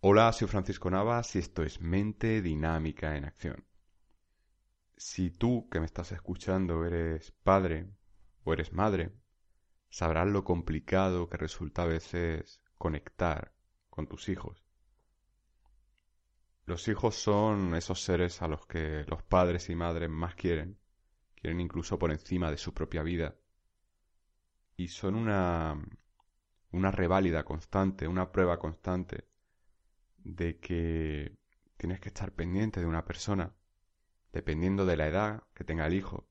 Hola, soy Francisco Navas y esto es Mente Dinámica en Acción. Si tú que me estás escuchando eres padre o eres madre, sabrás lo complicado que resulta a veces conectar con tus hijos. Los hijos son esos seres a los que los padres y madres más quieren, quieren incluso por encima de su propia vida, y son una, una reválida constante, una prueba constante de que tienes que estar pendiente de una persona, dependiendo de la edad que tenga el hijo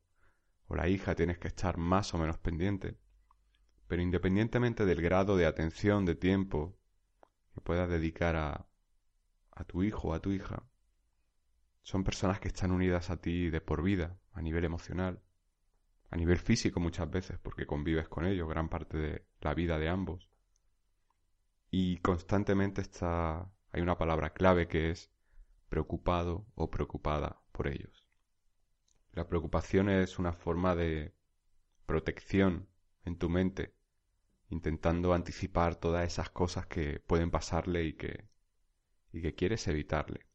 o la hija, tienes que estar más o menos pendiente. Pero independientemente del grado de atención, de tiempo que puedas dedicar a, a tu hijo o a tu hija, son personas que están unidas a ti de por vida, a nivel emocional, a nivel físico muchas veces, porque convives con ellos gran parte de la vida de ambos. Y constantemente está hay una palabra clave que es preocupado o preocupada por ellos. La preocupación es una forma de protección en tu mente, intentando anticipar todas esas cosas que pueden pasarle y que, y que quieres evitarle,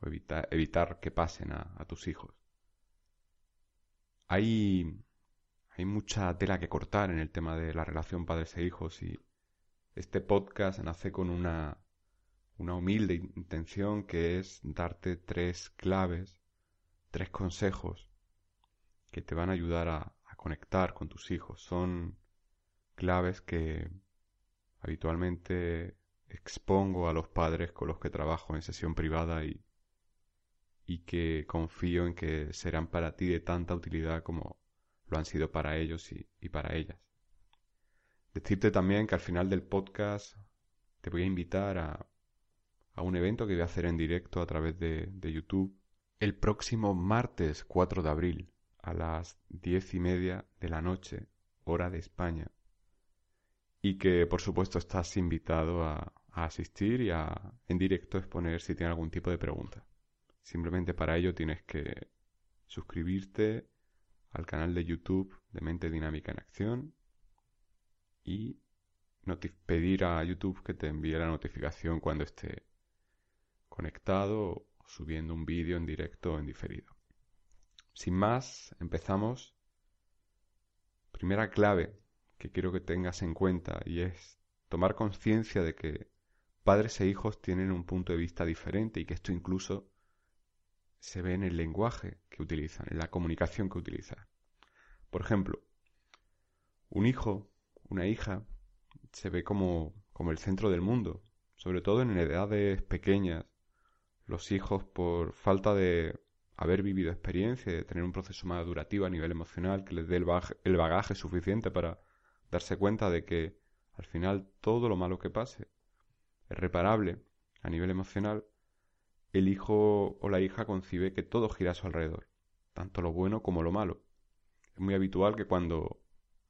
o evitar que pasen a, a tus hijos. Hay, hay mucha tela que cortar en el tema de la relación padres e hijos y este podcast nace con una una humilde intención que es darte tres claves, tres consejos que te van a ayudar a, conectar con tus hijos. Son claves que habitualmente expongo a los padres con los que trabajo en sesión privada y, y que confío en que serán para ti de tanta utilidad como lo han sido para ellos y, y para ellas. Decirte también que al final del podcast te voy a invitar a a un evento que voy a hacer en directo a través de, YouTube el próximo martes 4 de abril a las diez y media de la noche, hora de España. Y que por supuesto estás invitado a, asistir y a en directo exponer si tienes algún tipo de pregunta. Simplemente para ello tienes que suscribirte al canal de YouTube de Mente Dinámica en Acción y pedir a YouTube que te envíe la notificación cuando esté conectado o subiendo un vídeo en directo o en diferido. Sin más, empezamos. Primera clave que quiero que tengas en cuenta y es tomar conciencia de que padres e hijos tienen un punto de vista diferente y que esto incluso se ve en el lenguaje que utilizan, en la comunicación que utilizan. Por ejemplo, un hijo, una hija, se ve como, como el centro del mundo, sobre todo en edades pequeñas, los hijos por falta de haber vivido experiencia, de tener un proceso madurativo a nivel emocional que les dé el, el bagaje suficiente para darse cuenta de que al final todo lo malo que pase es reparable a nivel emocional, el hijo o la hija concibe que todo gira a su alrededor, tanto lo bueno como lo malo. Es muy habitual que cuando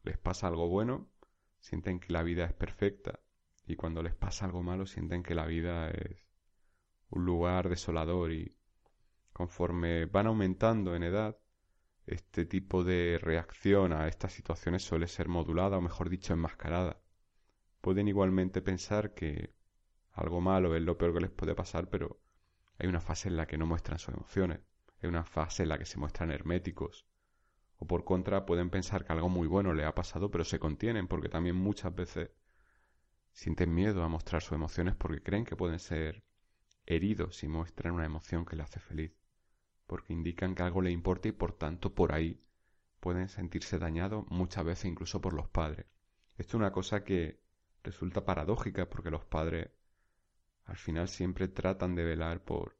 les pasa algo bueno, sienten que la vida es perfecta y cuando les pasa algo malo, sienten que la vida es un lugar desolador y conforme van aumentando en edad, este tipo de reacción a estas situaciones suele ser modulada o mejor dicho enmascarada. Pueden igualmente pensar que algo malo es lo peor que les puede pasar, pero hay una fase en la que no muestran sus emociones, hay una fase en la que se muestran herméticos, o por contra pueden pensar que algo muy bueno le ha pasado, pero se contienen porque también muchas veces sienten miedo a mostrar sus emociones porque creen que pueden ser heridos si muestran una emoción que le hace feliz, porque indican que algo le importa y por tanto por ahí pueden sentirse dañados muchas veces incluso por los padres. Esto es una cosa que resulta paradójica porque los padres al final siempre tratan de velar por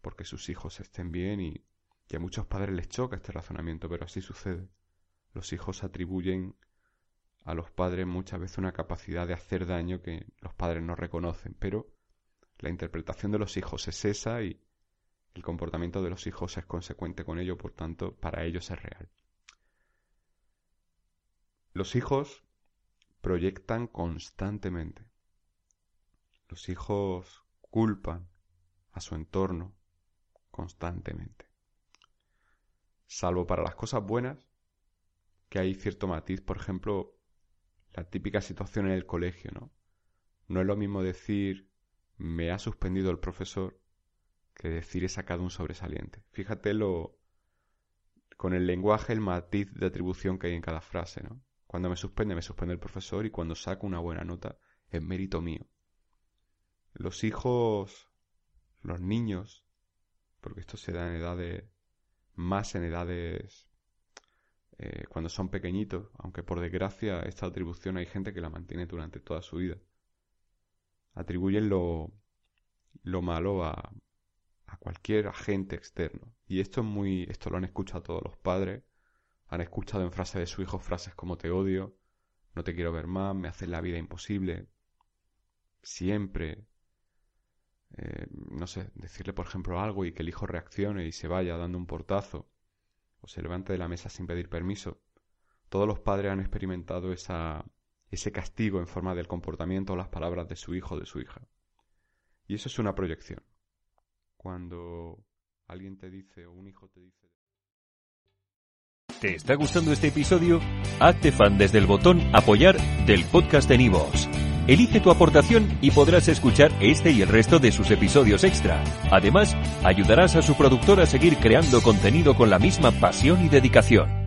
porque sus hijos estén bien y, y a muchos padres les choca este razonamiento, pero así sucede. Los hijos atribuyen a los padres muchas veces una capacidad de hacer daño que los padres no reconocen, pero la interpretación de los hijos es esa y el comportamiento de los hijos es consecuente con ello, por tanto, para ellos es real. Los hijos proyectan constantemente. Los hijos culpan a su entorno constantemente. Salvo para las cosas buenas, que hay cierto matiz, por ejemplo, la típica situación en el colegio, ¿no? No es lo mismo decir me ha suspendido el profesor que decir he sacado un sobresaliente. Fíjate lo, con el lenguaje, el matiz de atribución que hay en cada frase, ¿no? Cuando me suspende, me suspende el profesor y cuando saco una buena nota, es mérito mío. Los hijos, los niños, porque esto se da en edades, más en edades eh, cuando son pequeñitos, aunque por desgracia esta atribución hay gente que la mantiene durante toda su vida. Atribuyen lo, lo malo a, a cualquier agente externo. Y esto es muy, esto lo han escuchado todos los padres, han escuchado en frase de su hijo frases como te odio, no te quiero ver más, me haces la vida imposible, siempre, eh, no sé, decirle por ejemplo algo y que el hijo reaccione y se vaya dando un portazo, o se levante de la mesa sin pedir permiso. Todos los padres han experimentado esa, ese castigo en forma del comportamiento o las palabras de su hijo o de su hija. Y eso es una proyección cuando alguien te dice o un hijo te dice... ¿Te está gustando este episodio? Hazte fan desde el botón apoyar del podcast de Nivos. Elige tu aportación y podrás escuchar este y el resto de sus episodios extra. Además, ayudarás a su productor a seguir creando contenido con la misma pasión y dedicación.